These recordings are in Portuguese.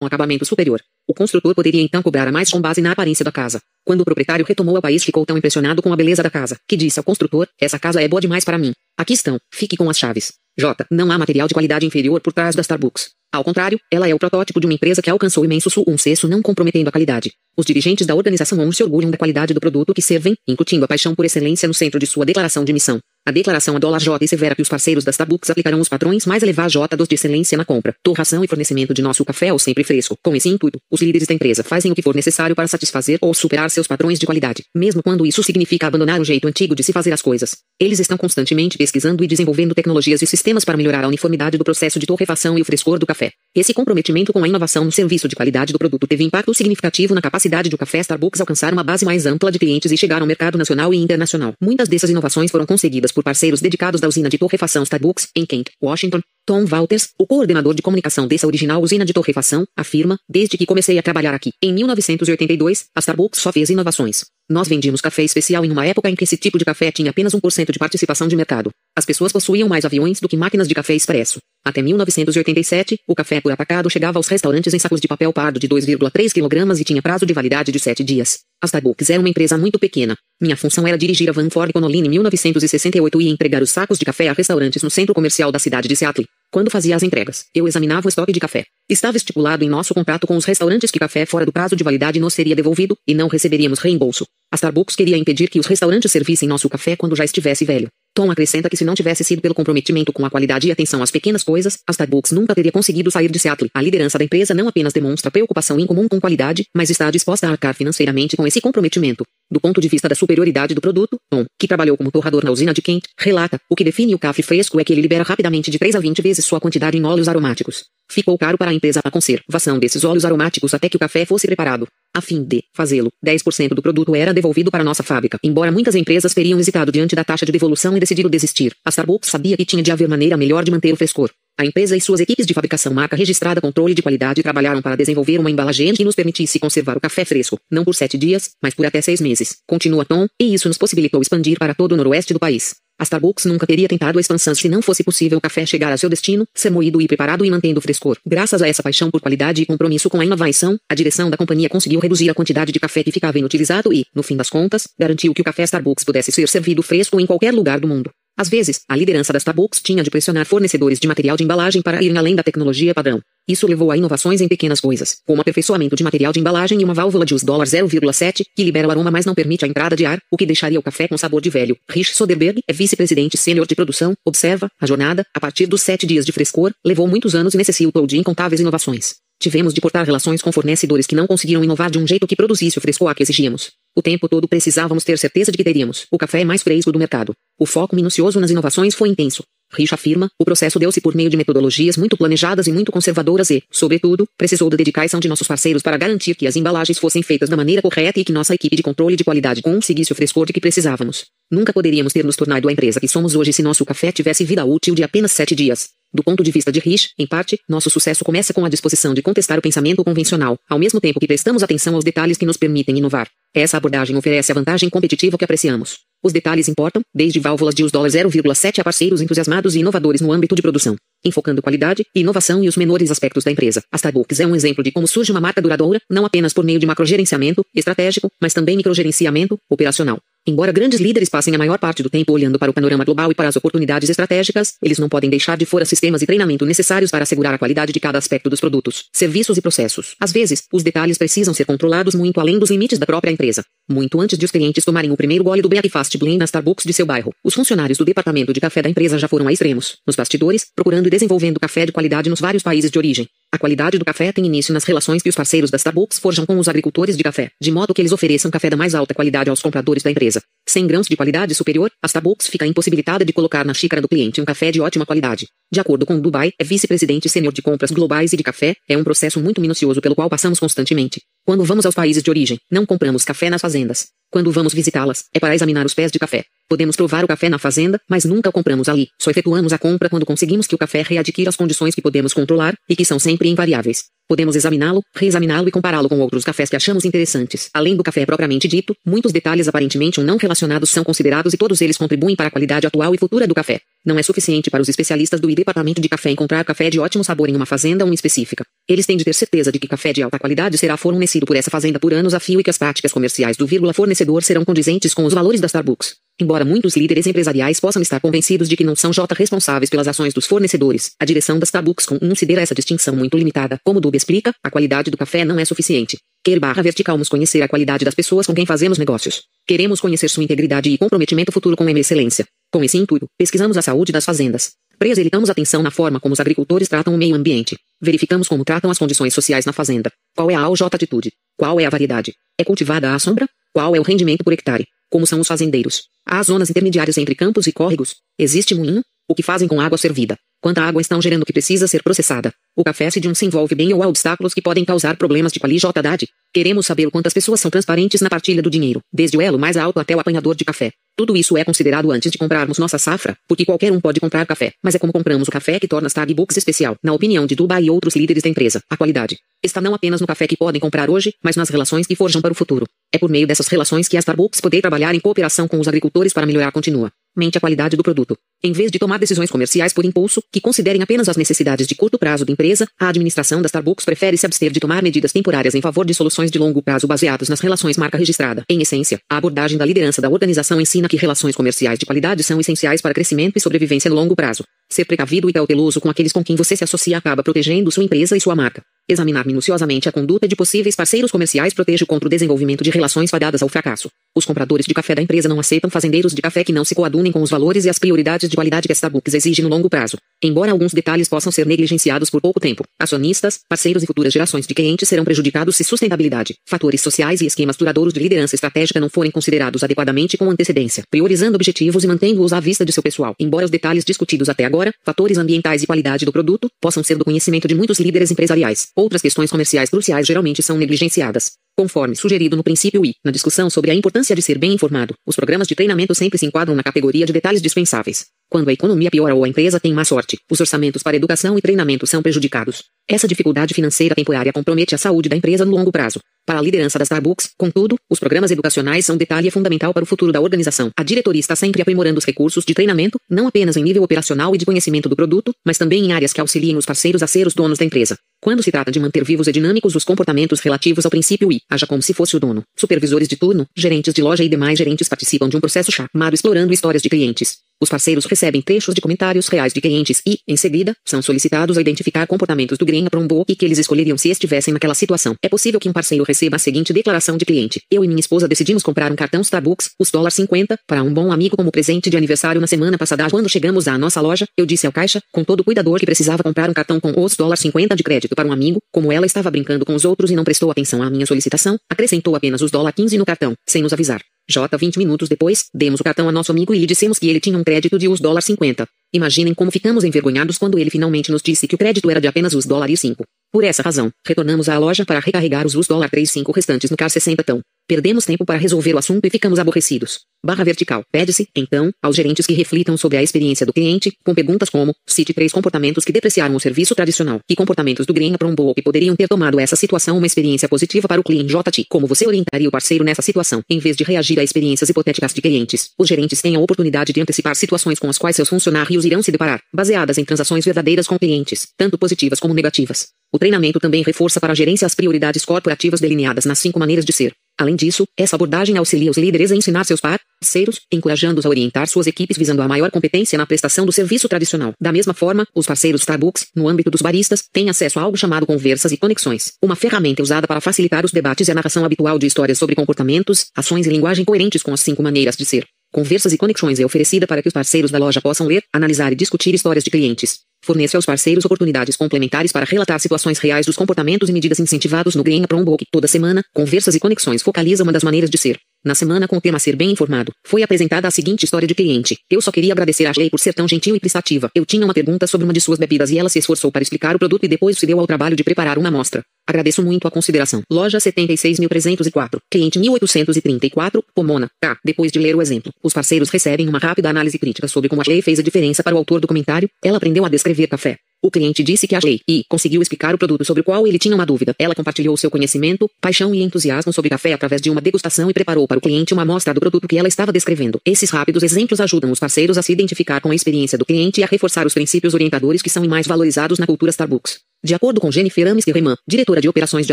um acabamento superior. O construtor poderia então cobrar a mais com base na aparência da casa. Quando o proprietário retomou ao país, ficou tão impressionado com a beleza da casa, que disse ao construtor: Essa casa é boa demais para mim. Aqui estão, fique com as chaves. J. Não há material de qualidade inferior por trás da Starbucks. Ao contrário, ela é o protótipo de uma empresa que alcançou imenso sucesso não comprometendo a qualidade. Os dirigentes da organização ONU se orgulham da qualidade do produto que servem, incutindo a paixão por excelência no centro de sua declaração de missão. A declaração a dólar J severa que os parceiros da Starbucks aplicarão os padrões mais elevados J dos de excelência na compra, torração e fornecimento de nosso café ao sempre fresco. Com esse intuito, os líderes da empresa fazem o que for necessário para satisfazer ou superar seus padrões de qualidade, mesmo quando isso significa abandonar o jeito antigo de se fazer as coisas. Eles estão constantemente pesquisando e desenvolvendo tecnologias e sistemas para melhorar a uniformidade do processo de torrefação e o frescor do café. Esse comprometimento com a inovação no serviço de qualidade do produto teve impacto significativo na capacidade do café Starbucks alcançar uma base mais ampla de clientes e chegar ao mercado nacional e internacional. Muitas dessas inovações foram conseguidas por parceiros dedicados da usina de torrefação Starbucks, em Kent, Washington. Tom Walters, o coordenador de comunicação dessa original usina de torrefação, afirma, desde que comecei a trabalhar aqui, em 1982, a Starbucks só fez inovações. Nós vendíamos café especial em uma época em que esse tipo de café tinha apenas 1% de participação de mercado. As pessoas possuíam mais aviões do que máquinas de café expresso. Até 1987, o café por atacado chegava aos restaurantes em sacos de papel pardo de 2,3 kg e tinha prazo de validade de 7 dias. A Starbucks era uma empresa muito pequena. Minha função era dirigir a Van Ford Conolin em 1968 e entregar os sacos de café a restaurantes no centro comercial da cidade de Seattle. Quando fazia as entregas, eu examinava o estoque de café. Estava estipulado em nosso contrato com os restaurantes que café fora do prazo de validade nos seria devolvido e não receberíamos reembolso. A Starbucks queria impedir que os restaurantes servissem nosso café quando já estivesse velho. Tom acrescenta que se não tivesse sido pelo comprometimento com a qualidade e atenção às pequenas coisas, a Starbucks nunca teria conseguido sair de Seattle. A liderança da empresa não apenas demonstra preocupação incomum com qualidade, mas está disposta a arcar financeiramente com esse comprometimento. Do ponto de vista da superioridade do produto, Tom, que trabalhou como torrador na usina de Kent, relata: o que define o café fresco é que ele libera rapidamente de 3 a 20 vezes sua quantidade em óleos aromáticos. Ficou caro para a empresa a conservação desses óleos aromáticos até que o café fosse preparado. A fim de fazê-lo, 10% do produto era devolvido para nossa fábrica. Embora muitas empresas teriam hesitado diante da taxa de devolução e decidido desistir, a Starbucks sabia que tinha de haver maneira melhor de manter o frescor. A empresa e suas equipes de fabricação marca registrada controle de qualidade trabalharam para desenvolver uma embalagem que nos permitisse conservar o café fresco, não por sete dias, mas por até seis meses. Continua Tom, e isso nos possibilitou expandir para todo o noroeste do país. A Starbucks nunca teria tentado a expansão se não fosse possível o café chegar a seu destino, ser moído e preparado e mantendo frescor. Graças a essa paixão por qualidade e compromisso com a inovação, a direção da companhia conseguiu reduzir a quantidade de café que ficava inutilizado e, no fim das contas, garantiu que o café Starbucks pudesse ser servido fresco em qualquer lugar do mundo. Às vezes, a liderança da Starbucks tinha de pressionar fornecedores de material de embalagem para irem além da tecnologia padrão. Isso levou a inovações em pequenas coisas, como aperfeiçoamento de material de embalagem e uma válvula de US 0,7 que libera o aroma mas não permite a entrada de ar, o que deixaria o café com sabor de velho. Rich Soderbergh é vice-presidente sênior de produção. Observa, a jornada, a partir dos sete dias de frescor, levou muitos anos e necessitou de incontáveis inovações. Tivemos de cortar relações com fornecedores que não conseguiram inovar de um jeito que produzisse o frescor que exigíamos. O tempo todo precisávamos ter certeza de que teríamos o café mais fresco do mercado. O foco minucioso nas inovações foi intenso. Rich afirma, o processo deu-se por meio de metodologias muito planejadas e muito conservadoras e, sobretudo, precisou da dedicação de nossos parceiros para garantir que as embalagens fossem feitas da maneira correta e que nossa equipe de controle de qualidade conseguisse o frescor de que precisávamos. Nunca poderíamos ter nos tornado a empresa que somos hoje se nosso café tivesse vida útil de apenas sete dias. Do ponto de vista de Rich, em parte, nosso sucesso começa com a disposição de contestar o pensamento convencional, ao mesmo tempo que prestamos atenção aos detalhes que nos permitem inovar. Essa abordagem oferece a vantagem competitiva que apreciamos. Os detalhes importam, desde válvulas de US 0,7 a parceiros entusiasmados e inovadores no âmbito de produção, enfocando qualidade, inovação e os menores aspectos da empresa. A Starbucks é um exemplo de como surge uma marca duradoura, não apenas por meio de macrogerenciamento estratégico, mas também microgerenciamento operacional. Embora grandes líderes passem a maior parte do tempo olhando para o panorama global e para as oportunidades estratégicas, eles não podem deixar de fora sistemas e treinamento necessários para assegurar a qualidade de cada aspecto dos produtos, serviços e processos. Às vezes, os detalhes precisam ser controlados muito além dos limites da própria empresa. Muito antes de os clientes tomarem o primeiro gole do Breakfast Blend na Starbucks de seu bairro, os funcionários do departamento de café da empresa já foram a extremos, nos bastidores, procurando e desenvolvendo café de qualidade nos vários países de origem. A qualidade do café tem início nas relações que os parceiros da Starbucks forjam com os agricultores de café, de modo que eles ofereçam café da mais alta qualidade aos compradores da empresa. Sem grãos de qualidade superior, a Starbucks fica impossibilitada de colocar na xícara do cliente um café de ótima qualidade. De acordo com Dubai, é vice-presidente sênior de compras globais e de café, é um processo muito minucioso pelo qual passamos constantemente. Quando vamos aos países de origem, não compramos café nas fazendas. Quando vamos visitá-las, é para examinar os pés de café. Podemos provar o café na fazenda, mas nunca o compramos ali. Só efetuamos a compra quando conseguimos que o café readquira as condições que podemos controlar e que são sempre invariáveis. Podemos examiná-lo, reexaminá-lo e compará-lo com outros cafés que achamos interessantes. Além do café propriamente dito, muitos detalhes aparentemente não relacionados são considerados e todos eles contribuem para a qualidade atual e futura do café. Não é suficiente para os especialistas do departamento de café encontrar café de ótimo sabor em uma fazenda ou específica. Eles têm de ter certeza de que café de alta qualidade será fornecido por essa fazenda por anos a fio e que as práticas comerciais do vírgula fornecedor serão condizentes com os valores da Starbucks. Embora muitos líderes empresariais possam estar convencidos de que não são J responsáveis pelas ações dos fornecedores, a direção da Starbucks considera essa distinção muito limitada. Como Dube explica, a qualidade do café não é suficiente. Quer barra verticalmos conhecer a qualidade das pessoas com quem fazemos negócios. Queremos conhecer sua integridade e comprometimento futuro com a excelência. Com esse intuito, pesquisamos a saúde das fazendas. Preservamos atenção na forma como os agricultores tratam o meio ambiente. Verificamos como tratam as condições sociais na fazenda. Qual é a AUJ atitude? Qual é a variedade? É cultivada à sombra? Qual é o rendimento por hectare? Como são os fazendeiros? Há zonas intermediárias entre campos e córregos? Existe moinho? O que fazem com água servida? Quanta água estão gerando que precisa ser processada? O café se de um se envolve bem ou há obstáculos que podem causar problemas de qualidade? Queremos saber quantas pessoas são transparentes na partilha do dinheiro, desde o elo mais alto até o apanhador de café. Tudo isso é considerado antes de comprarmos nossa safra, porque qualquer um pode comprar café, mas é como compramos o café que torna Starbucks especial, na opinião de Dubai e outros líderes da empresa. A qualidade está não apenas no café que podem comprar hoje, mas nas relações que forjam para o futuro. É por meio dessas relações que a Starbucks poder trabalhar em cooperação com os agricultores para melhorar continua mente a qualidade do produto. Em vez de tomar decisões comerciais por impulso, que considerem apenas as necessidades de curto prazo da empresa, a administração da Starbucks prefere se abster de tomar medidas temporárias em favor de soluções de longo prazo baseadas nas relações marca registrada. Em essência, a abordagem da liderança da organização ensina que relações comerciais de qualidade são essenciais para crescimento e sobrevivência no longo prazo. Ser precavido e cauteloso com aqueles com quem você se associa acaba protegendo sua empresa e sua marca. Examinar minuciosamente a conduta de possíveis parceiros comerciais protege contra o desenvolvimento de relações fadadas ao fracasso. Os compradores de café da empresa não aceitam fazendeiros de café que não se coadunem com os valores e as prioridades de qualidade que Starbucks exige no longo prazo. Embora alguns detalhes possam ser negligenciados por pouco tempo, acionistas, parceiros e futuras gerações de clientes serão prejudicados se sustentabilidade, fatores sociais e esquemas duradouros de liderança estratégica não forem considerados adequadamente com antecedência, priorizando objetivos e mantendo-os à vista de seu pessoal. Embora os detalhes discutidos até agora, fatores ambientais e qualidade do produto, possam ser do conhecimento de muitos líderes empresariais, outras questões comerciais cruciais geralmente são negligenciadas. Conforme sugerido no princípio I, na discussão sobre a importância de ser bem informado, os programas de treinamento sempre se enquadram na categoria de detalhes dispensáveis. Quando a economia piora ou a empresa tem má sorte, os orçamentos para educação e treinamento são prejudicados. Essa dificuldade financeira temporária compromete a saúde da empresa no longo prazo. Para a liderança da Starbucks, contudo, os programas educacionais são detalhe fundamental para o futuro da organização. A diretoria está sempre aprimorando os recursos de treinamento, não apenas em nível operacional e de conhecimento do produto, mas também em áreas que auxiliem os parceiros a ser os donos da empresa. Quando se trata de manter vivos e dinâmicos os comportamentos relativos ao princípio I, haja como se fosse o dono. Supervisores de turno, gerentes de loja e demais gerentes participam de um processo chamado Explorando Histórias de Clientes. Os parceiros recebem trechos de comentários reais de clientes e, em seguida, são solicitados a identificar comportamentos do Green Prombook que eles escolheriam se estivessem naquela situação. É possível que um parceiro receba a seguinte declaração de cliente. Eu e minha esposa decidimos comprar um cartão Starbucks, os dólar 50, para um bom amigo como presente de aniversário na semana passada. Quando chegamos à nossa loja, eu disse ao caixa, com todo cuidador que precisava comprar um cartão com os dólar 50 de crédito para um amigo, como ela estava brincando com os outros e não prestou atenção à minha solicitação, acrescentou apenas os dólar 15 no cartão, sem nos avisar. J 20 minutos depois, demos o cartão a nosso amigo e lhe dissemos que ele tinha um crédito de US dólar 50. Imaginem como ficamos envergonhados quando ele finalmente nos disse que o crédito era de apenas US dólares 5. Por essa razão, retornamos à loja para recarregar os US dólar 35 restantes no CAR 60 tão. Perdemos tempo para resolver o assunto e ficamos aborrecidos. Barra vertical. Pede-se, então, aos gerentes que reflitam sobre a experiência do cliente, com perguntas como: cite três comportamentos que depreciaram o serviço tradicional. Que comportamentos do Green Prombou que poderiam ter tomado essa situação uma experiência positiva para o cliente JT? Como você orientaria o parceiro nessa situação, em vez de reagir a experiências hipotéticas de clientes? Os gerentes têm a oportunidade de antecipar situações com as quais seus funcionários irão se deparar, baseadas em transações verdadeiras com clientes, tanto positivas como negativas. O treinamento também reforça para a gerência as prioridades corporativas delineadas nas cinco maneiras de ser. Além disso, essa abordagem auxilia os líderes a ensinar seus parceiros, encorajando-os a orientar suas equipes visando a maior competência na prestação do serviço tradicional. Da mesma forma, os parceiros Starbucks, no âmbito dos baristas, têm acesso a algo chamado conversas e conexões, uma ferramenta usada para facilitar os debates e a narração habitual de histórias sobre comportamentos, ações e linguagem coerentes com as cinco maneiras de ser. Conversas e Conexões é oferecida para que os parceiros da loja possam ler, analisar e discutir histórias de clientes. Fornece aos parceiros oportunidades complementares para relatar situações reais dos comportamentos e medidas incentivados no Green Prombook. Toda semana, Conversas e Conexões focaliza uma das maneiras de ser. Na semana com o tema Ser Bem Informado, foi apresentada a seguinte história de cliente. Eu só queria agradecer a Ashley por ser tão gentil e prestativa. Eu tinha uma pergunta sobre uma de suas bebidas e ela se esforçou para explicar o produto e depois se deu ao trabalho de preparar uma amostra. Agradeço muito a consideração. Loja 76.304, cliente 1834, Pomona. Tá, depois de ler o exemplo, os parceiros recebem uma rápida análise crítica sobre como a lei fez a diferença para o autor do comentário. Ela aprendeu a descrever café. O cliente disse que achei e conseguiu explicar o produto sobre o qual ele tinha uma dúvida. Ela compartilhou seu conhecimento, paixão e entusiasmo sobre café através de uma degustação e preparou para o cliente uma amostra do produto que ela estava descrevendo. Esses rápidos exemplos ajudam os parceiros a se identificar com a experiência do cliente e a reforçar os princípios orientadores que são mais valorizados na cultura Starbucks. De acordo com Jennifer Amiski Reman, diretora de operações de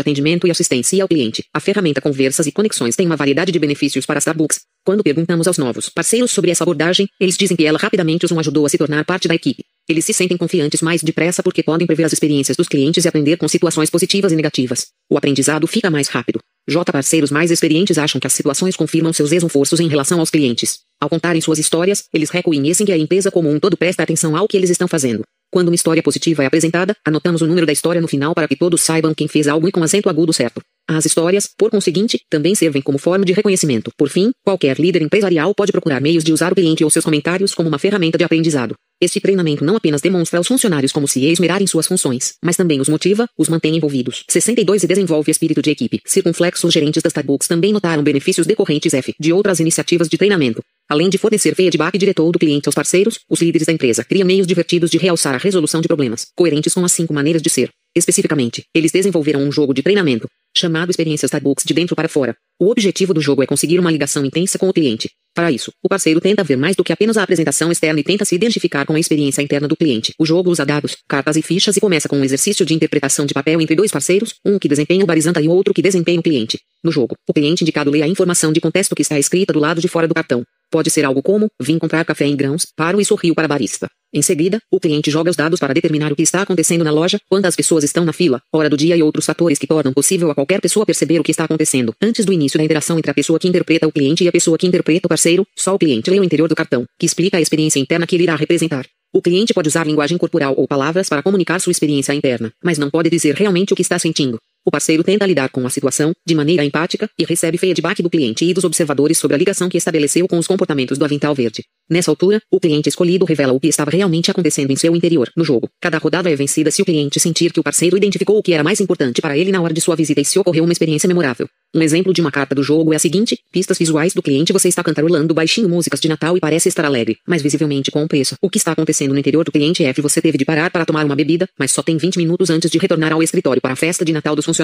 atendimento e assistência ao cliente, a ferramenta Conversas e Conexões tem uma variedade de benefícios para Starbucks. Quando perguntamos aos novos parceiros sobre essa abordagem, eles dizem que ela rapidamente os ajudou a se tornar parte da equipe. Eles se sentem confiantes mais depressa porque podem prever as experiências dos clientes e aprender com situações positivas e negativas. O aprendizado fica mais rápido. J. Parceiros mais experientes acham que as situações confirmam seus esforços em relação aos clientes. Ao contarem suas histórias, eles reconhecem que a empresa como um todo presta atenção ao que eles estão fazendo. Quando uma história positiva é apresentada, anotamos o número da história no final para que todos saibam quem fez algo e com acento agudo certo. As histórias, por conseguinte, também servem como forma de reconhecimento. Por fim, qualquer líder empresarial pode procurar meios de usar o cliente ou seus comentários como uma ferramenta de aprendizado. Este treinamento não apenas demonstra aos funcionários como se esmerarem suas funções, mas também os motiva, os mantém envolvidos. 62 e desenvolve espírito de equipe. Circunflexos gerentes das Starbucks também notaram benefícios decorrentes F de outras iniciativas de treinamento. Além de fornecer feedback direto do cliente aos parceiros, os líderes da empresa criam meios divertidos de realçar a resolução de problemas, coerentes com as cinco maneiras de ser. Especificamente, eles desenvolveram um jogo de treinamento, chamado Experiência Starbucks de dentro para fora. O objetivo do jogo é conseguir uma ligação intensa com o cliente. Para isso, o parceiro tenta ver mais do que apenas a apresentação externa e tenta se identificar com a experiência interna do cliente. O jogo usa dados, cartas e fichas e começa com um exercício de interpretação de papel entre dois parceiros, um que desempenha o barizanta e outro que desempenha o cliente. No jogo, o cliente indicado lê a informação de contexto que está escrita do lado de fora do cartão. Pode ser algo como, vim comprar café em grãos, paro e sorrio para a barista. Em seguida, o cliente joga os dados para determinar o que está acontecendo na loja, quantas pessoas estão na fila, hora do dia e outros fatores que tornam possível a qualquer pessoa perceber o que está acontecendo. Antes do início da interação entre a pessoa que interpreta o cliente e a pessoa que interpreta o parceiro, só o cliente lê o interior do cartão, que explica a experiência interna que ele irá representar. O cliente pode usar linguagem corporal ou palavras para comunicar sua experiência interna, mas não pode dizer realmente o que está sentindo. O parceiro tenta lidar com a situação, de maneira empática, e recebe feedback do cliente e dos observadores sobre a ligação que estabeleceu com os comportamentos do avental verde. Nessa altura, o cliente escolhido revela o que estava realmente acontecendo em seu interior, no jogo. Cada rodada é vencida se o cliente sentir que o parceiro identificou o que era mais importante para ele na hora de sua visita e se ocorreu uma experiência memorável. Um exemplo de uma carta do jogo é a seguinte: pistas visuais do cliente você está cantarolando baixinho músicas de Natal e parece estar alegre, mas visivelmente com pressa. O que está acontecendo no interior do cliente é que você teve de parar para tomar uma bebida, mas só tem 20 minutos antes de retornar ao escritório para a festa de Natal dos funcionários.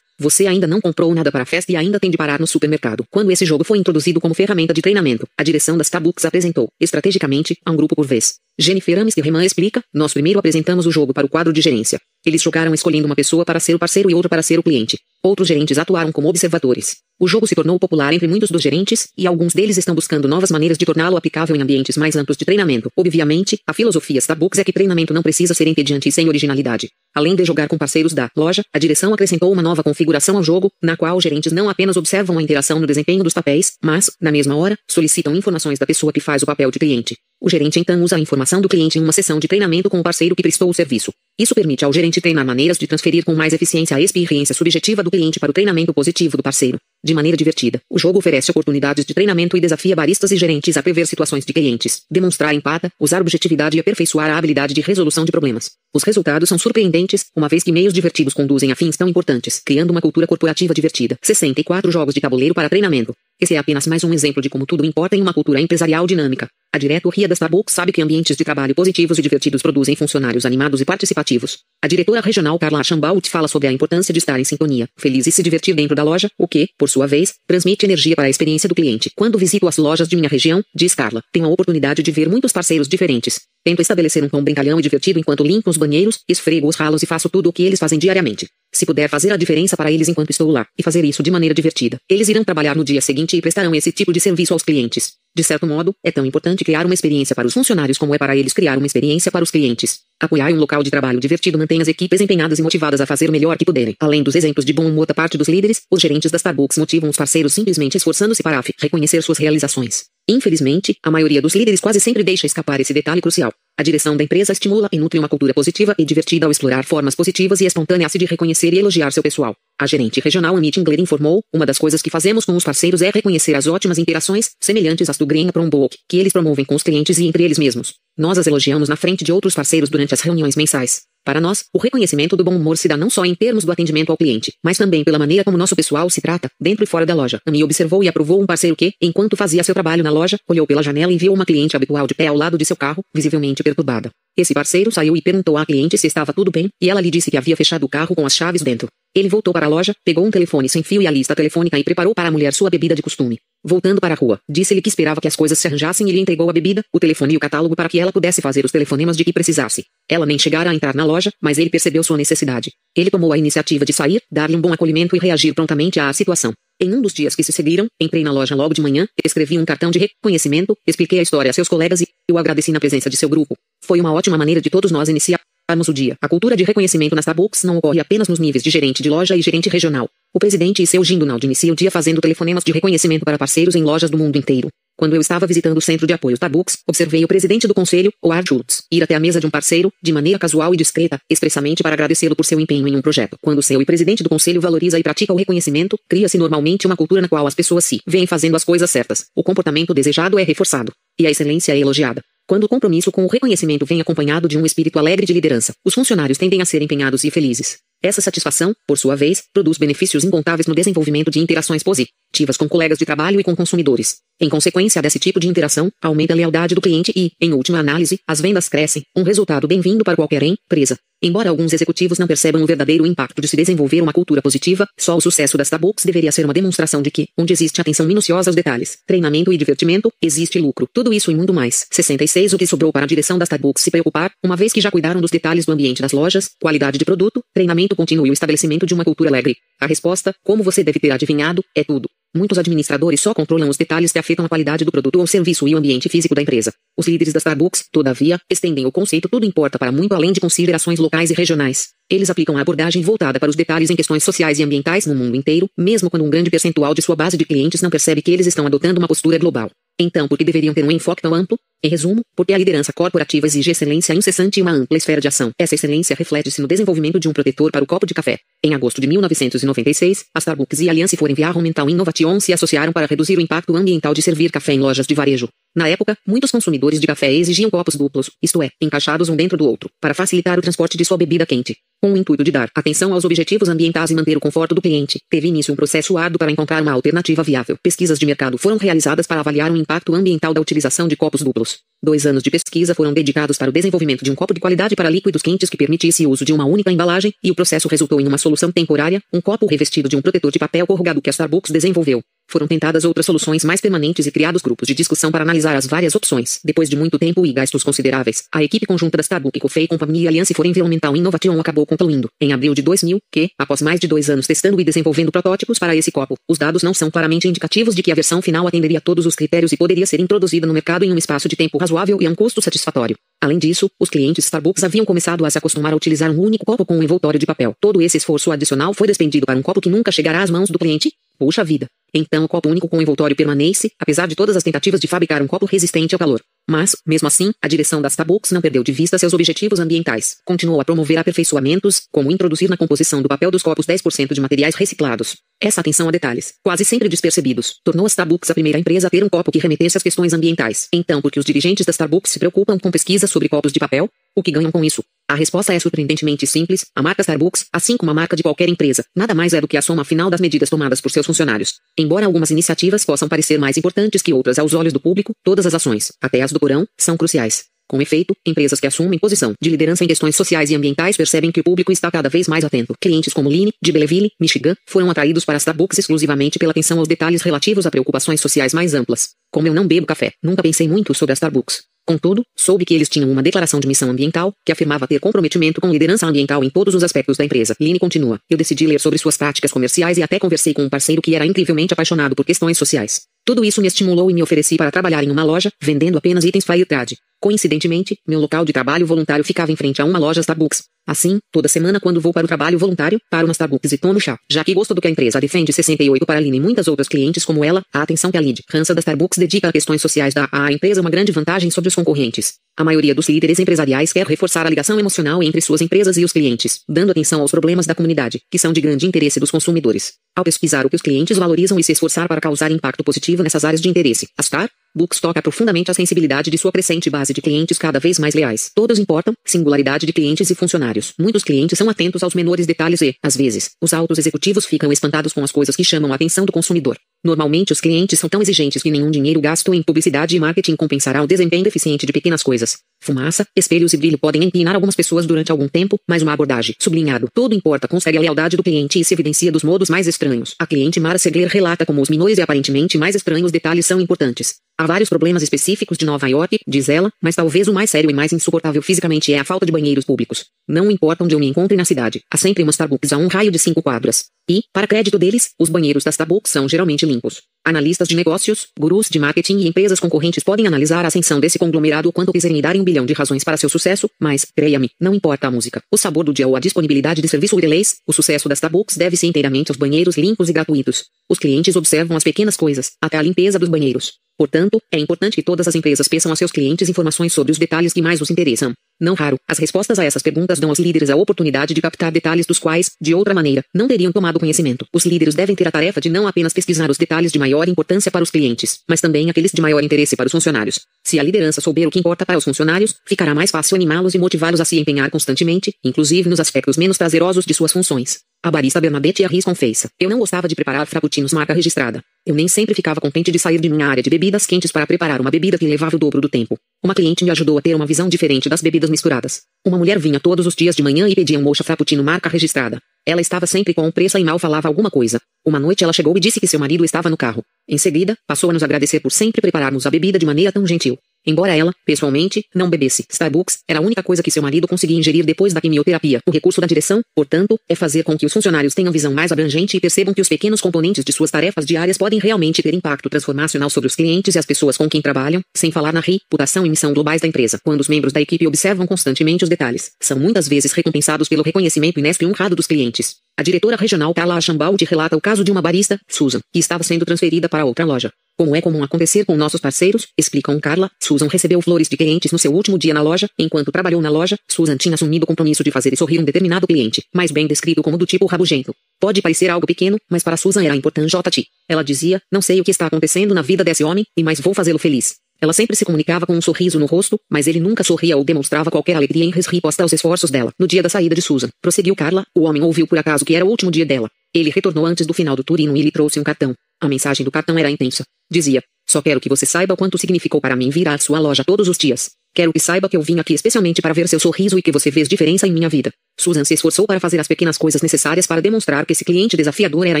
Você ainda não comprou nada para a festa e ainda tem de parar no supermercado. Quando esse jogo foi introduzido como ferramenta de treinamento, a direção das Starbucks apresentou, estrategicamente, a um grupo por vez. Jennifer Ames Reman explica, nós primeiro apresentamos o jogo para o quadro de gerência. Eles jogaram escolhendo uma pessoa para ser o parceiro e outra para ser o cliente. Outros gerentes atuaram como observadores. O jogo se tornou popular entre muitos dos gerentes, e alguns deles estão buscando novas maneiras de torná-lo aplicável em ambientes mais amplos de treinamento. Obviamente, a filosofia Starbucks é que treinamento não precisa ser entediante e sem originalidade. Além de jogar com parceiros da loja, a direção acrescentou uma nova configuração ao jogo, na qual gerentes não apenas observam a interação no desempenho dos papéis, mas, na mesma hora, solicitam informações da pessoa que faz o papel de cliente. O gerente então usa a informação do cliente em uma sessão de treinamento com o parceiro que prestou o serviço. Isso permite ao gerente treinar maneiras de transferir com mais eficiência a experiência subjetiva do cliente para o treinamento positivo do parceiro. De maneira divertida, o jogo oferece oportunidades de treinamento e desafia baristas e gerentes a prever situações de clientes, demonstrar empata, usar objetividade e aperfeiçoar a habilidade de resolução de problemas. Os resultados são surpreendentes, uma vez que meios divertidos conduzem a fins tão importantes, criando uma cultura corporativa divertida. 64 jogos de tabuleiro para treinamento. Esse é apenas mais um exemplo de como tudo importa em uma cultura empresarial dinâmica. A diretoria da Starbucks sabe que ambientes de trabalho positivos e divertidos produzem funcionários animados e participativos. A diretora regional Carla Chambaut fala sobre a importância de estar em sintonia, feliz e se divertir dentro da loja, o que, por sua vez, transmite energia para a experiência do cliente. Quando visito as lojas de minha região, diz Carla, tenho a oportunidade de ver muitos parceiros diferentes. Tento estabelecer um tom brincalhão e divertido enquanto limpo os banheiros, esfrego os ralos e faço tudo o que eles fazem diariamente. Se puder fazer a diferença para eles enquanto estou lá, e fazer isso de maneira divertida, eles irão trabalhar no dia seguinte e prestarão esse tipo de serviço aos clientes. De certo modo, é tão importante criar uma experiência para os funcionários como é para eles criar uma experiência para os clientes. Apoiar um local de trabalho divertido mantém as equipes empenhadas e motivadas a fazer o melhor que puderem. Além dos exemplos de bom humor da parte dos líderes, os gerentes da Starbucks motivam os parceiros simplesmente esforçando-se para reconhecer suas realizações. Infelizmente, a maioria dos líderes quase sempre deixa escapar esse detalhe crucial. A direção da empresa estimula e nutre uma cultura positiva e divertida ao explorar formas positivas e espontâneas de reconhecer e elogiar seu pessoal. A gerente regional Amit Ingler informou, uma das coisas que fazemos com os parceiros é reconhecer as ótimas interações, semelhantes às do Green Prombook, que eles promovem com os clientes e entre eles mesmos. Nós as elogiamos na frente de outros parceiros durante as reuniões mensais. Para nós, o reconhecimento do bom humor se dá não só em termos do atendimento ao cliente, mas também pela maneira como nosso pessoal se trata, dentro e fora da loja. Amy observou e aprovou um parceiro que, enquanto fazia seu trabalho na loja, olhou pela janela e viu uma cliente habitual de pé ao lado de seu carro, visivelmente perturbada. Esse parceiro saiu e perguntou à cliente se estava tudo bem, e ela lhe disse que havia fechado o carro com as chaves dentro. Ele voltou para a loja, pegou um telefone sem fio e a lista telefônica e preparou para a mulher sua bebida de costume. Voltando para a rua, disse-lhe que esperava que as coisas se arranjassem e lhe entregou a bebida, o telefone e o catálogo para que ela pudesse fazer os telefonemas de que precisasse. Ela nem chegara a entrar na loja, mas ele percebeu sua necessidade. Ele tomou a iniciativa de sair, dar-lhe um bom acolhimento e reagir prontamente à situação. Em um dos dias que se seguiram, entrei na loja logo de manhã, escrevi um cartão de reconhecimento, expliquei a história a seus colegas e o agradeci na presença de seu grupo. Foi uma ótima maneira de todos nós iniciarmos o dia. A cultura de reconhecimento nas Starbucks não ocorre apenas nos níveis de gerente de loja e gerente regional. O presidente e seu Gindunald inicia o dia fazendo telefonemas de reconhecimento para parceiros em lojas do mundo inteiro. Quando eu estava visitando o centro de apoio Starbucks, observei o presidente do conselho, Howard Schultz, ir até a mesa de um parceiro, de maneira casual e discreta, expressamente para agradecê-lo por seu empenho em um projeto. Quando o seu e presidente do conselho valoriza e pratica o reconhecimento, cria-se normalmente uma cultura na qual as pessoas se veem fazendo as coisas certas. O comportamento desejado é reforçado. E a excelência é elogiada. Quando o compromisso com o reconhecimento vem acompanhado de um espírito alegre de liderança, os funcionários tendem a ser empenhados e felizes. Essa satisfação, por sua vez, produz benefícios incontáveis no desenvolvimento de interações positivas com colegas de trabalho e com consumidores. Em consequência desse tipo de interação, aumenta a lealdade do cliente e, em última análise, as vendas crescem, um resultado bem-vindo para qualquer empresa. Embora alguns executivos não percebam o verdadeiro impacto de se desenvolver uma cultura positiva, só o sucesso da Starbucks deveria ser uma demonstração de que, onde existe atenção minuciosa aos detalhes, treinamento e divertimento, existe lucro. Tudo isso e muito mais. 66 O que sobrou para a direção da Starbucks se preocupar, uma vez que já cuidaram dos detalhes do ambiente das lojas, qualidade de produto, treinamento contínuo e o estabelecimento de uma cultura alegre. A resposta, como você deve ter adivinhado, é tudo. Muitos administradores só controlam os detalhes que afetam a qualidade do produto ou serviço e o ambiente físico da empresa. Os líderes da Starbucks, todavia, estendem o conceito tudo importa para muito além de considerações locais e regionais. Eles aplicam a abordagem voltada para os detalhes em questões sociais e ambientais no mundo inteiro, mesmo quando um grande percentual de sua base de clientes não percebe que eles estão adotando uma postura global. Então, por que deveriam ter um enfoque tão amplo? Em resumo, porque a liderança corporativa exige excelência incessante e uma ampla esfera de ação. Essa excelência reflete-se no desenvolvimento de um protetor para o copo de café. Em agosto de 1996, a Starbucks e a Alliance for Environmental Innovation se associaram para reduzir o impacto ambiental de servir café em lojas de varejo. Na época, muitos consumidores de café exigiam copos duplos, isto é, encaixados um dentro do outro, para facilitar o transporte de sua bebida quente. Com o intuito de dar atenção aos objetivos ambientais e manter o conforto do cliente, teve início um processo árduo para encontrar uma alternativa viável. Pesquisas de mercado foram realizadas para avaliar o impacto ambiental da utilização de copos duplos. Dois anos de pesquisa foram dedicados para o desenvolvimento de um copo de qualidade para líquidos quentes que permitisse o uso de uma única embalagem, e o processo resultou em uma solução temporária, um copo revestido de um protetor de papel corrugado que a Starbucks desenvolveu. Foram tentadas outras soluções mais permanentes e criados grupos de discussão para analisar as várias opções. Depois de muito tempo e gastos consideráveis, a equipe conjunta da Starbucks Coffee Company e Alliance for Environmental Innovation acabou concluindo, em abril de 2000, que, após mais de dois anos testando e desenvolvendo protótipos para esse copo, os dados não são claramente indicativos de que a versão final atenderia todos os critérios e poderia ser introduzida no mercado em um espaço de tempo razoável e a um custo satisfatório. Além disso, os clientes Starbucks haviam começado a se acostumar a utilizar um único copo com um envoltório de papel. Todo esse esforço adicional foi despendido para um copo que nunca chegará às mãos do cliente? Puxa vida! Então o copo único com envoltório permanece, apesar de todas as tentativas de fabricar um copo resistente ao calor. Mas, mesmo assim, a direção da Starbucks não perdeu de vista seus objetivos ambientais. Continuou a promover aperfeiçoamentos, como introduzir na composição do papel dos copos 10% de materiais reciclados. Essa atenção a detalhes, quase sempre despercebidos, tornou a Starbucks a primeira empresa a ter um copo que remetesse às questões ambientais. Então, por que os dirigentes da Starbucks se preocupam com pesquisa sobre copos de papel? O que ganham com isso? A resposta é surpreendentemente simples. A marca Starbucks, assim como a marca de qualquer empresa, nada mais é do que a soma final das medidas tomadas por seus funcionários. Embora algumas iniciativas possam parecer mais importantes que outras aos olhos do público, todas as ações, até as do porão, são cruciais. Com efeito, empresas que assumem posição de liderança em questões sociais e ambientais percebem que o público está cada vez mais atento. Clientes como Line, de Belleville, Michigan, foram atraídos para Starbucks exclusivamente pela atenção aos detalhes relativos a preocupações sociais mais amplas. Como eu não bebo café, nunca pensei muito sobre a Starbucks. Contudo, soube que eles tinham uma declaração de missão ambiental, que afirmava ter comprometimento com liderança ambiental em todos os aspectos da empresa. Line continua. Eu decidi ler sobre suas práticas comerciais e até conversei com um parceiro que era incrivelmente apaixonado por questões sociais. Tudo isso me estimulou e me ofereci para trabalhar em uma loja, vendendo apenas itens Fair Trade. Coincidentemente, meu local de trabalho voluntário ficava em frente a uma loja Starbucks. Assim, toda semana quando vou para o trabalho voluntário, paro na Starbucks e tomo chá. Já que gosto do que a empresa defende 68 para a Aline e muitas outras clientes como ela, a atenção que a lead Hansa da Starbucks dedica a questões sociais dá à empresa uma grande vantagem sobre os concorrentes. A maioria dos líderes empresariais quer reforçar a ligação emocional entre suas empresas e os clientes, dando atenção aos problemas da comunidade, que são de grande interesse dos consumidores. Ao pesquisar o que os clientes valorizam e se esforçar para causar impacto positivo nessas áreas de interesse, a Star Books toca profundamente a sensibilidade de sua crescente base de clientes cada vez mais leais. Todos importam, singularidade de clientes e funcionários. Muitos clientes são atentos aos menores detalhes e, às vezes, os altos executivos ficam espantados com as coisas que chamam a atenção do consumidor. Normalmente os clientes são tão exigentes que nenhum dinheiro gasto em publicidade e marketing compensará o desempenho deficiente de pequenas coisas. Fumaça, espelhos e brilho podem empinar algumas pessoas durante algum tempo, mas uma abordagem, sublinhado, todo importa consegue a lealdade do cliente e se evidencia dos modos mais estranhos. A cliente Mara Segler relata como os menores e aparentemente mais estranhos detalhes são importantes. Há vários problemas específicos de Nova York, diz ela, mas talvez o mais sério e mais insuportável fisicamente é a falta de banheiros públicos. Não importa onde eu me encontre na cidade, há sempre uma Starbucks a um raio de cinco quadras. E, para crédito deles, os banheiros da Starbucks são geralmente limpos. Analistas de negócios, gurus de marketing e empresas concorrentes podem analisar a ascensão desse conglomerado o quanto quiserem dar um bilhão de razões para seu sucesso, mas, creia-me, não importa a música, o sabor do dia ou a disponibilidade de serviço Wireless, o sucesso da Starbucks deve-se inteiramente aos banheiros limpos e gratuitos. Os clientes observam as pequenas coisas, até a limpeza dos banheiros. Portanto, é importante que todas as empresas peçam a seus clientes informações sobre os detalhes que mais os interessam. Não raro, as respostas a essas perguntas dão aos líderes a oportunidade de captar detalhes dos quais, de outra maneira, não teriam tomado conhecimento. Os líderes devem ter a tarefa de não apenas pesquisar os detalhes de maior importância para os clientes, mas também aqueles de maior interesse para os funcionários. Se a liderança souber o que importa para os funcionários, ficará mais fácil animá-los e motivá-los a se empenhar constantemente, inclusive nos aspectos menos prazerosos de suas funções. A barista Bernadette Arris confessa. Eu não gostava de preparar frappuccinos marca registrada. Eu nem sempre ficava contente de sair de minha área de bebidas quentes para preparar uma bebida que levava o dobro do tempo. Uma cliente me ajudou a ter uma visão diferente das bebidas misturadas. Uma mulher vinha todos os dias de manhã e pedia um mocha frappuccino marca registrada. Ela estava sempre com pressa e mal falava alguma coisa. Uma noite ela chegou e disse que seu marido estava no carro. Em seguida, passou a nos agradecer por sempre prepararmos a bebida de maneira tão gentil. Embora ela, pessoalmente, não bebesse, Starbucks era a única coisa que seu marido conseguia ingerir depois da quimioterapia. O recurso da direção, portanto, é fazer com que os funcionários tenham visão mais abrangente e percebam que os pequenos componentes de suas tarefas diárias podem realmente ter impacto transformacional sobre os clientes e as pessoas com quem trabalham, sem falar na reputação e missão globais da empresa. Quando os membros da equipe observam constantemente os detalhes, são muitas vezes recompensados pelo reconhecimento inesperado honrado dos clientes. A diretora regional Carla Achambaldi relata o caso de uma barista, Susan, que estava sendo transferida para outra loja. Como é comum acontecer com nossos parceiros, explicam Carla, Susan recebeu flores de clientes no seu último dia na loja. Enquanto trabalhou na loja, Susan tinha assumido o compromisso de fazer sorrir um determinado cliente, mais bem descrito como do tipo rabugento. Pode parecer algo pequeno, mas para Susan era importante. JT. Ela dizia, não sei o que está acontecendo na vida desse homem, e mais vou fazê-lo feliz. Ela sempre se comunicava com um sorriso no rosto, mas ele nunca sorria ou demonstrava qualquer alegria em resposta aos esforços dela. No dia da saída de Susan, prosseguiu Carla, o homem ouviu por acaso que era o último dia dela. Ele retornou antes do final do turno e lhe trouxe um cartão. A mensagem do cartão era intensa. Dizia: Só quero que você saiba o quanto significou para mim vir à sua loja todos os dias. Quero que saiba que eu vim aqui especialmente para ver seu sorriso e que você fez diferença em minha vida. Susan se esforçou para fazer as pequenas coisas necessárias para demonstrar que esse cliente desafiador era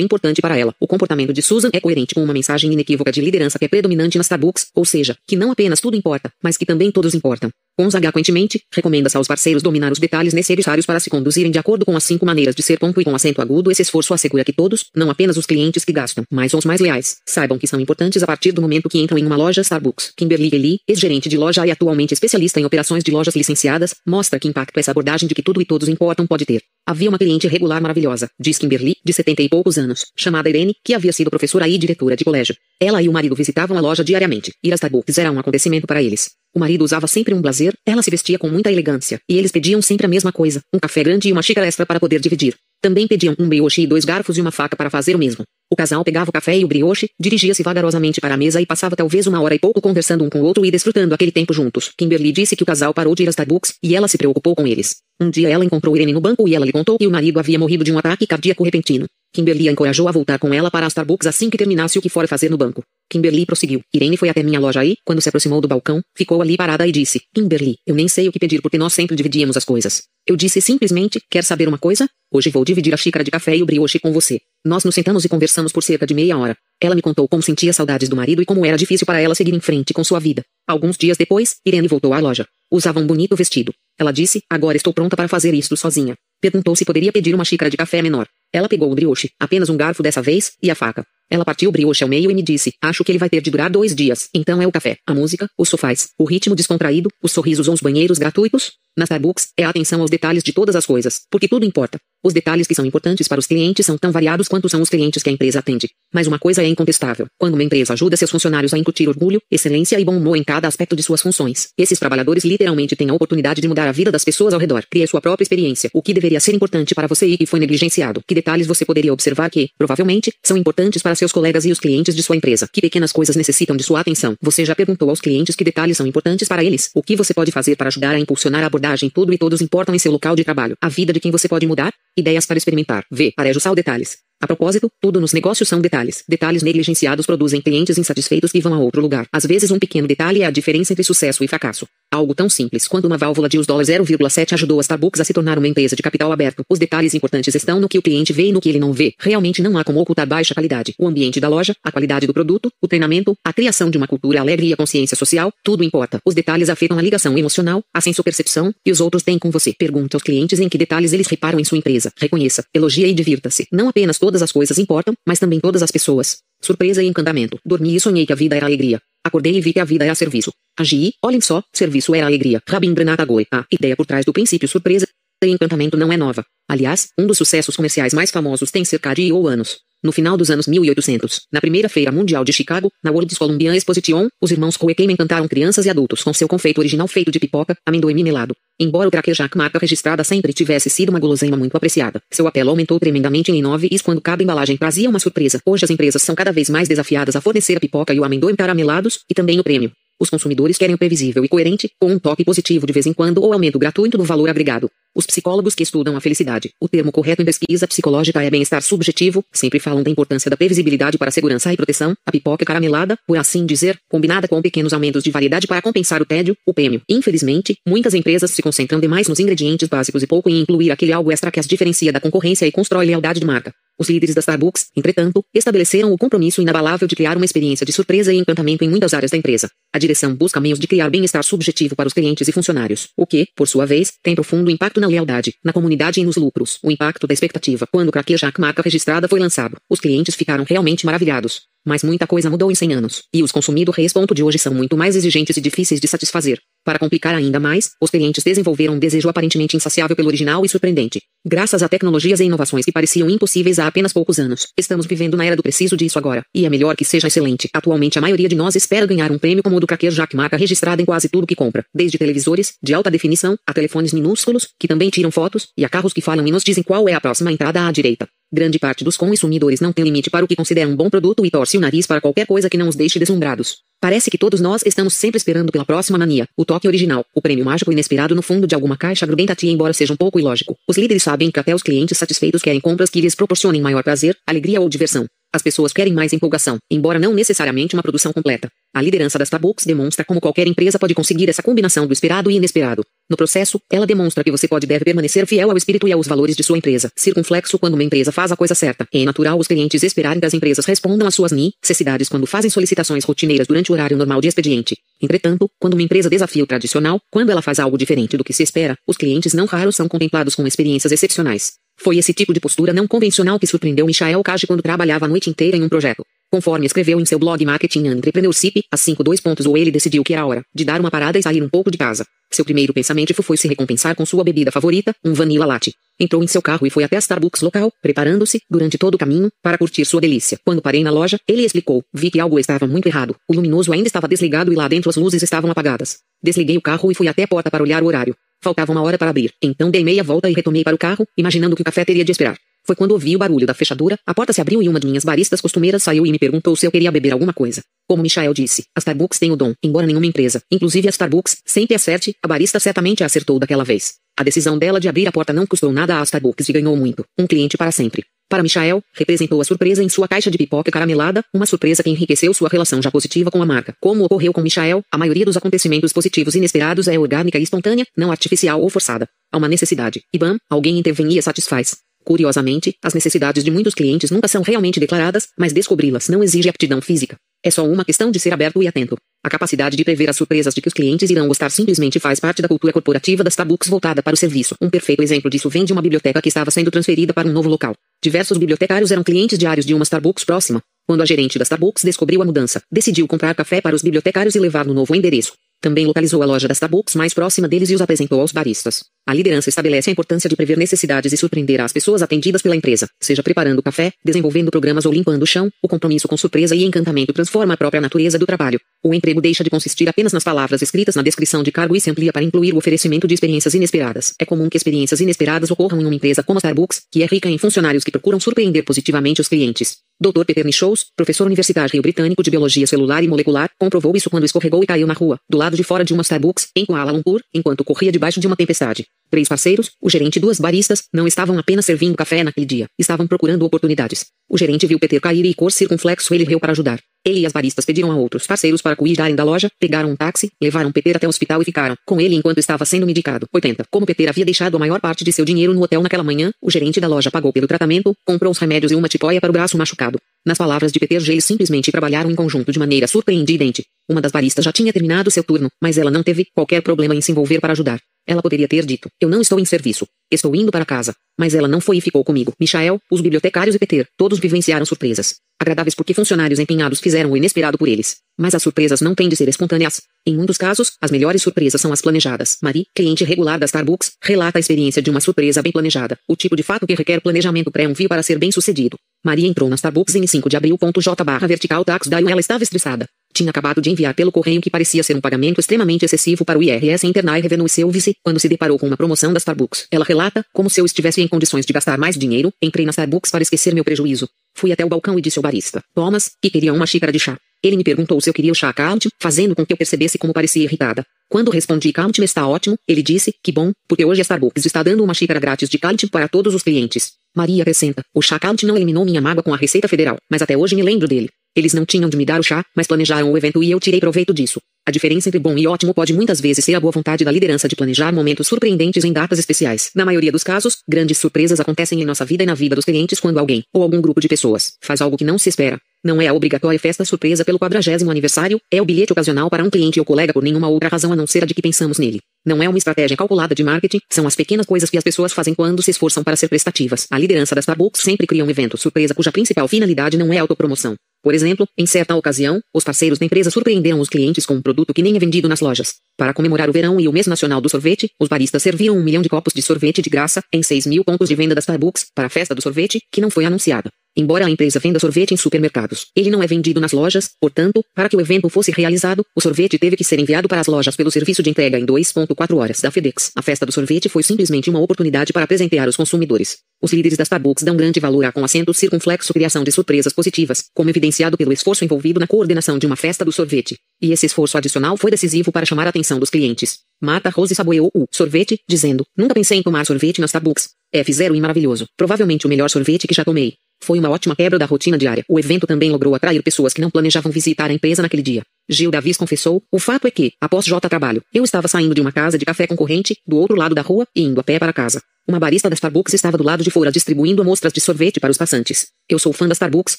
importante para ela. O comportamento de Susan é coerente com uma mensagem inequívoca de liderança que é predominante nas Starbucks, ou seja, que não apenas tudo importa, mas que também todos importam. Consequentemente, recomenda-se aos parceiros dominar os detalhes necessários para se conduzirem de acordo com as cinco maneiras de ser ponto e com acento agudo. Esse esforço assegura que todos, não apenas os clientes que gastam, mas os mais leais, saibam que são importantes a partir do momento que entram em uma loja Starbucks. Kimberly Lee, ex-gerente de loja e atualmente especialista em operações de lojas licenciadas, mostra que impacto essa abordagem de que tudo e todos importam pode ter. Havia uma cliente regular maravilhosa, diz Kimberly, de setenta e poucos anos, chamada Irene, que havia sido professora e diretora de colégio. Ela e o marido visitavam a loja diariamente. Ir a Starbucks era um acontecimento para eles. O marido usava sempre um blazer, ela se vestia com muita elegância, e eles pediam sempre a mesma coisa, um café grande e uma xícara extra para poder dividir. Também pediam um brioche e dois garfos e uma faca para fazer o mesmo. O casal pegava o café e o brioche, dirigia-se vagarosamente para a mesa e passava talvez uma hora e pouco conversando um com o outro e desfrutando aquele tempo juntos. Kimberly disse que o casal parou de ir a Starbucks, e ela se preocupou com eles. Um dia ela encontrou Irene no banco e ela lhe contou que o marido havia morrido de um ataque cardíaco repentino. Kimberly a encorajou a voltar com ela para a Starbucks assim que terminasse o que fora fazer no banco. Kimberly prosseguiu. Irene foi até minha loja e, quando se aproximou do balcão, ficou ali parada e disse: Kimberly, eu nem sei o que pedir porque nós sempre dividíamos as coisas. Eu disse simplesmente: Quer saber uma coisa? Hoje vou dividir a xícara de café e o brioche com você. Nós nos sentamos e conversamos por cerca de meia hora. Ela me contou como sentia saudades do marido e como era difícil para ela seguir em frente com sua vida. Alguns dias depois, Irene voltou à loja. Usava um bonito vestido. Ela disse: Agora estou pronta para fazer isto sozinha. Perguntou se poderia pedir uma xícara de café menor. Ela pegou o brioche, apenas um garfo dessa vez, e a faca. Ela partiu o brioche ao meio e me disse: Acho que ele vai ter de durar dois dias. Então é o café, a música, os sofás, o ritmo descontraído, os sorrisos ou os banheiros gratuitos. Na Starbucks, é a atenção aos detalhes de todas as coisas, porque tudo importa. Os detalhes que são importantes para os clientes são tão variados quanto são os clientes que a empresa atende. Mas uma coisa é incontestável. Quando uma empresa ajuda seus funcionários a incutir orgulho, excelência e bom humor em cada aspecto de suas funções, esses trabalhadores literalmente têm a oportunidade de mudar a vida das pessoas ao redor. Crie sua própria experiência. O que deveria ser importante para você e que foi negligenciado. Que detalhes você poderia observar que, provavelmente, são importantes para seus colegas e os clientes de sua empresa. Que pequenas coisas necessitam de sua atenção. Você já perguntou aos clientes que detalhes são importantes para eles? O que você pode fazer para ajudar a impulsionar a abordagem? Tudo e todos importam em seu local de trabalho. A vida de quem você pode mudar? Ideias para experimentar. V. Para ajustar detalhes. A propósito, tudo nos negócios são detalhes. Detalhes negligenciados produzem clientes insatisfeitos que vão a outro lugar. Às vezes um pequeno detalhe é a diferença entre sucesso e fracasso. Algo tão simples quanto uma válvula de US 0,7 ajudou a Starbucks a se tornar uma empresa de capital aberto. Os detalhes importantes estão no que o cliente vê e no que ele não vê. Realmente não há como ocultar baixa qualidade. O ambiente da loja, a qualidade do produto, o treinamento, a criação de uma cultura alegre e a consciência social, tudo importa. Os detalhes afetam a ligação emocional, a senso-percepção e os outros têm com você. Pergunte aos clientes em que detalhes eles reparam em sua empresa. Reconheça, elogie e divirta-se. Não apenas todas as coisas importam mas também todas as pessoas. Surpresa e encantamento. Dormi e sonhei que a vida era alegria. Acordei e vi que a vida era serviço. Agi, olhem só, serviço era alegria. Rabindranath Tagore. A ideia por trás do princípio surpresa e encantamento não é nova. Aliás, um dos sucessos comerciais mais famosos tem cerca de ou anos. No final dos anos 1800, na primeira feira mundial de Chicago, na World's Columbian Exposition, os irmãos Coequem encantaram crianças e adultos com seu confeito original feito de pipoca, amendoim melado. Embora o Cracker Jack marca registrada sempre tivesse sido uma guloseima muito apreciada, seu apelo aumentou tremendamente em nove is quando cada embalagem trazia uma surpresa. Hoje as empresas são cada vez mais desafiadas a fornecer a pipoca e o amendoim caramelados, e também o prêmio. Os consumidores querem o previsível e coerente, com um toque positivo de vez em quando ou aumento gratuito do valor agregado. Os psicólogos que estudam a felicidade. O termo correto em pesquisa psicológica é bem-estar subjetivo, sempre falam da importância da previsibilidade para segurança e proteção, a pipoca caramelada, por assim dizer, combinada com pequenos aumentos de variedade para compensar o tédio, o prêmio. Infelizmente, muitas empresas se concentram demais nos ingredientes básicos e pouco em incluir aquele algo extra que as diferencia da concorrência e constrói lealdade de marca. Os líderes da Starbucks, entretanto, estabeleceram o compromisso inabalável de criar uma experiência de surpresa e encantamento em muitas áreas da empresa. A direção busca meios de criar bem-estar subjetivo para os clientes e funcionários, o que, por sua vez, tem profundo impacto na lealdade, na comunidade e nos lucros. O impacto da expectativa. Quando o Craquejak marca registrada foi lançado, os clientes ficaram realmente maravilhados. Mas muita coisa mudou em 100 anos, e os consumidores de hoje são muito mais exigentes e difíceis de satisfazer. Para complicar ainda mais, os clientes desenvolveram um desejo aparentemente insaciável pelo original e surpreendente. Graças a tecnologias e inovações que pareciam impossíveis há apenas poucos anos, estamos vivendo na era do preciso disso agora. E é melhor que seja excelente. Atualmente a maioria de nós espera ganhar um prêmio como o do Cracker Jack marca registrada em quase tudo que compra. Desde televisores, de alta definição, a telefones minúsculos, que também tiram fotos, e a carros que falam e nos dizem qual é a próxima entrada à direita. Grande parte dos consumidores não tem limite para o que considera um bom produto e torce o nariz para qualquer coisa que não os deixe deslumbrados. Parece que todos nós estamos sempre esperando pela próxima mania, o toque original, o prêmio mágico inesperado no fundo de alguma caixa grudenta tia embora seja um pouco ilógico. Os líderes sabem que até os clientes satisfeitos querem compras que lhes proporcionem maior prazer, alegria ou diversão. As pessoas querem mais empolgação, embora não necessariamente uma produção completa. A liderança da Starbucks demonstra como qualquer empresa pode conseguir essa combinação do esperado e inesperado. No processo, ela demonstra que você pode deve permanecer fiel ao espírito e aos valores de sua empresa. Circunflexo quando uma empresa faz a coisa certa. É natural os clientes esperarem que as empresas respondam às suas necessidades quando fazem solicitações rotineiras durante o horário normal de expediente. Entretanto, quando uma empresa desafia o tradicional, quando ela faz algo diferente do que se espera, os clientes não raros são contemplados com experiências excepcionais. Foi esse tipo de postura não convencional que surpreendeu Michael Cage quando trabalhava a noite inteira em um projeto. Conforme escreveu em seu blog Marketing Entrepreneurship, às 5.2 pontos ou ele decidiu que era hora de dar uma parada e sair um pouco de casa. Seu primeiro pensamento foi se recompensar com sua bebida favorita, um vanilla latte. Entrou em seu carro e foi até a Starbucks local, preparando-se, durante todo o caminho, para curtir sua delícia. Quando parei na loja, ele explicou, vi que algo estava muito errado. O luminoso ainda estava desligado e lá dentro as luzes estavam apagadas. Desliguei o carro e fui até a porta para olhar o horário. Faltava uma hora para abrir. Então dei meia volta e retomei para o carro, imaginando que o café teria de esperar. Foi quando ouvi o barulho da fechadura, a porta se abriu e uma de minhas baristas costumeiras saiu e me perguntou se eu queria beber alguma coisa. Como Michael disse, a Starbucks tem o dom, embora nenhuma empresa, inclusive a Starbucks, sempre acerte, a barista certamente acertou daquela vez. A decisão dela de abrir a porta não custou nada à Starbucks e ganhou muito. Um cliente para sempre. Para Michael, representou a surpresa em sua caixa de pipoca caramelada, uma surpresa que enriqueceu sua relação já positiva com a marca. Como ocorreu com Michael, a maioria dos acontecimentos positivos inesperados é orgânica e espontânea, não artificial ou forçada. Há uma necessidade. E bam, alguém intervém e a satisfaz. Curiosamente, as necessidades de muitos clientes nunca são realmente declaradas, mas descobri-las não exige aptidão física. É só uma questão de ser aberto e atento. A capacidade de prever as surpresas de que os clientes irão gostar simplesmente faz parte da cultura corporativa da Starbucks voltada para o serviço. Um perfeito exemplo disso vem de uma biblioteca que estava sendo transferida para um novo local. Diversos bibliotecários eram clientes diários de uma Starbucks próxima. Quando a gerente da Starbucks descobriu a mudança, decidiu comprar café para os bibliotecários e levar no novo endereço. Também localizou a loja da Starbucks mais próxima deles e os apresentou aos baristas. A liderança estabelece a importância de prever necessidades e surpreender as pessoas atendidas pela empresa, seja preparando café, desenvolvendo programas ou limpando o chão. O compromisso com surpresa e encantamento transforma a própria natureza do trabalho. O emprego deixa de consistir apenas nas palavras escritas na descrição de cargo e se amplia para incluir o oferecimento de experiências inesperadas. É comum que experiências inesperadas ocorram em uma empresa como a Starbucks, que é rica em funcionários que procuram surpreender positivamente os clientes. Dr. Peter Nichols, professor universitário britânico de biologia celular e molecular, comprovou isso quando escorregou e caiu na rua, do lado de fora de uma Starbucks, em Kuala Lumpur, enquanto corria debaixo de uma tempestade. Três parceiros, o gerente e duas baristas, não estavam apenas servindo café naquele dia, estavam procurando oportunidades. O gerente viu Peter cair e cor circunflexo ele riu para ajudar. Ele e as baristas pediram a outros parceiros para cuidarem da loja, pegaram um táxi, levaram Peter até o hospital e ficaram com ele enquanto estava sendo medicado. 80. Como Peter havia deixado a maior parte de seu dinheiro no hotel naquela manhã, o gerente da loja pagou pelo tratamento, comprou os remédios e uma tipóia para o braço machucado. Nas palavras de Peter, eles simplesmente trabalharam em conjunto de maneira surpreendente. Uma das baristas já tinha terminado seu turno, mas ela não teve qualquer problema em se envolver para ajudar. Ela poderia ter dito: Eu não estou em serviço. Estou indo para casa. Mas ela não foi e ficou comigo. Michael, os bibliotecários e Peter, todos vivenciaram surpresas. Agradáveis porque funcionários empenhados fizeram o inesperado por eles. Mas as surpresas não têm de ser espontâneas. Em muitos casos, as melhores surpresas são as planejadas. Marie, cliente regular da Starbucks, relata a experiência de uma surpresa bem planejada, o tipo de fato que requer planejamento pré-envio para ser bem sucedido. Maria entrou na Starbucks em 5 de abril. J barra vertical tax da ela estava estressada. Tinha acabado de enviar pelo correio que parecia ser um pagamento extremamente excessivo para o IRS Internal Revenue Service, quando se deparou com uma promoção da Starbucks. Ela relata, como se eu estivesse em condições de gastar mais dinheiro, entrei na Starbucks para esquecer meu prejuízo. Fui até o balcão e disse ao barista, Thomas, que queria uma xícara de chá. Ele me perguntou se eu queria o chá count, fazendo com que eu percebesse como parecia irritada. Quando respondi count está ótimo, ele disse, que bom, porque hoje a Starbucks está dando uma xícara grátis de count para todos os clientes. Maria acrescenta, o chá count não eliminou minha mágoa com a Receita Federal, mas até hoje me lembro dele. Eles não tinham de me dar o chá, mas planejaram o evento e eu tirei proveito disso. A diferença entre bom e ótimo pode muitas vezes ser a boa vontade da liderança de planejar momentos surpreendentes em datas especiais. Na maioria dos casos, grandes surpresas acontecem em nossa vida e na vida dos clientes quando alguém, ou algum grupo de pessoas, faz algo que não se espera. Não é a obrigatória festa surpresa pelo quadragésimo aniversário, é o bilhete ocasional para um cliente ou colega por nenhuma outra razão a não ser a de que pensamos nele. Não é uma estratégia calculada de marketing, são as pequenas coisas que as pessoas fazem quando se esforçam para ser prestativas. A liderança da Starbucks sempre cria um evento surpresa cuja principal finalidade não é autopromoção. Por exemplo, em certa ocasião, os parceiros da empresa surpreenderam os clientes com um produto que nem é vendido nas lojas. Para comemorar o verão e o mês nacional do sorvete, os baristas serviram um milhão de copos de sorvete de graça em 6 mil pontos de venda da Starbucks para a festa do sorvete, que não foi anunciada. Embora a empresa venda sorvete em supermercados, ele não é vendido nas lojas, portanto, para que o evento fosse realizado, o sorvete teve que ser enviado para as lojas pelo serviço de entrega em 2.4 horas da FedEx. A festa do sorvete foi simplesmente uma oportunidade para presentear os consumidores. Os líderes da Starbucks dão grande valor à com acento circunflexo criação de surpresas positivas, como evidenciado pelo esforço envolvido na coordenação de uma festa do sorvete. E esse esforço adicional foi decisivo para chamar a atenção dos clientes. Marta Rose saboreou o sorvete, dizendo: Nunca pensei em tomar sorvete na Starbucks. F0 e maravilhoso. Provavelmente o melhor sorvete que já tomei. Foi uma ótima quebra da rotina diária. O evento também logrou atrair pessoas que não planejavam visitar a empresa naquele dia. Gil Davis confessou, o fato é que, após J trabalho, eu estava saindo de uma casa de café concorrente, do outro lado da rua, e indo a pé para casa. Uma barista da Starbucks estava do lado de fora distribuindo amostras de sorvete para os passantes. Eu sou fã da Starbucks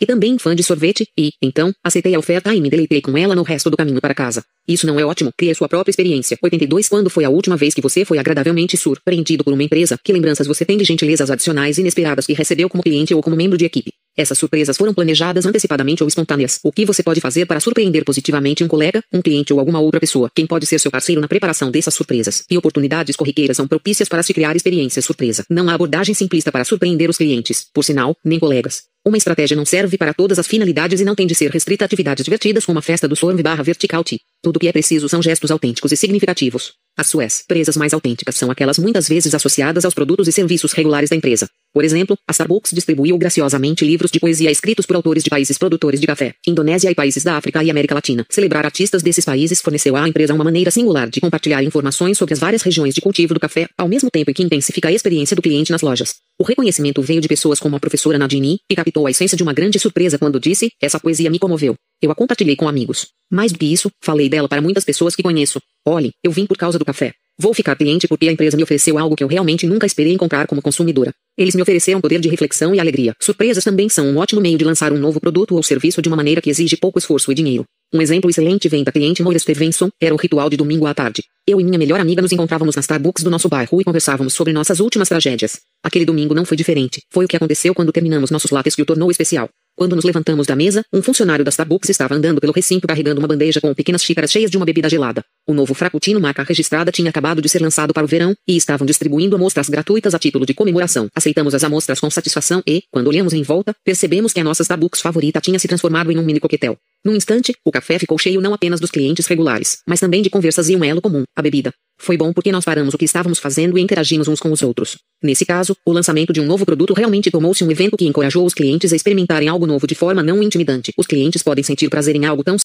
e também fã de sorvete e, então, aceitei a oferta e me deleitei com ela no resto do caminho para casa. Isso não é ótimo? Crie sua própria experiência. 82 Quando foi a última vez que você foi agradavelmente surpreendido por uma empresa? Que lembranças você tem de gentilezas adicionais inesperadas que recebeu como cliente ou como membro de equipe? Essas surpresas foram planejadas antecipadamente ou espontâneas. O que você pode fazer para surpreender positivamente um colega, um cliente ou alguma outra pessoa? Quem pode ser seu parceiro na preparação dessas surpresas? E oportunidades corriqueiras são propícias para se criar experiências surpresa. Não há abordagem simplista para surpreender os clientes, por sinal, nem colegas. Uma estratégia não serve para todas as finalidades e não tem de ser restrita a atividades divertidas como a festa do sorve barra vertical T. Tudo o que é preciso são gestos autênticos e significativos. As suas presas mais autênticas são aquelas muitas vezes associadas aos produtos e serviços regulares da empresa. Por exemplo, a Starbucks distribuiu graciosamente livros de poesia escritos por autores de países produtores de café, Indonésia e países da África e América Latina. Celebrar artistas desses países forneceu à empresa uma maneira singular de compartilhar informações sobre as várias regiões de cultivo do café, ao mesmo tempo que intensifica a experiência do cliente nas lojas. O reconhecimento veio de pessoas como a professora Nadine, que captou a essência de uma grande surpresa quando disse: Essa poesia me comoveu. Eu a compartilhei com amigos. Mais do que isso, falei dela para muitas pessoas que conheço. Olhe, eu vim por causa do café. Vou ficar cliente porque a empresa me ofereceu algo que eu realmente nunca esperei encontrar como consumidora. Eles me ofereceram poder de reflexão e alegria. Surpresas também são um ótimo meio de lançar um novo produto ou serviço de uma maneira que exige pouco esforço e dinheiro. Um exemplo excelente vem da cliente Moira Stevenson, era o ritual de domingo à tarde. Eu e minha melhor amiga nos encontrávamos na Starbucks do nosso bairro e conversávamos sobre nossas últimas tragédias. Aquele domingo não foi diferente. Foi o que aconteceu quando terminamos nossos lattes que o tornou especial. Quando nos levantamos da mesa, um funcionário da Starbucks estava andando pelo recinto carregando uma bandeja com pequenas xícaras cheias de uma bebida gelada. O novo Frappuccino marca registrada tinha acabado de ser lançado para o verão, e estavam distribuindo amostras gratuitas a título de comemoração. Aceitamos as amostras com satisfação e, quando olhamos em volta, percebemos que a nossa Starbucks favorita tinha se transformado em um mini coquetel. Num instante, o café ficou cheio não apenas dos clientes regulares, mas também de conversas e um elo comum, a bebida. Foi bom porque nós paramos o que estávamos fazendo e interagimos uns com os outros. Nesse caso, o lançamento de um novo produto realmente tornou-se um evento que encorajou os clientes a experimentarem algo novo de forma não intimidante. Os clientes podem sentir prazer em algo tão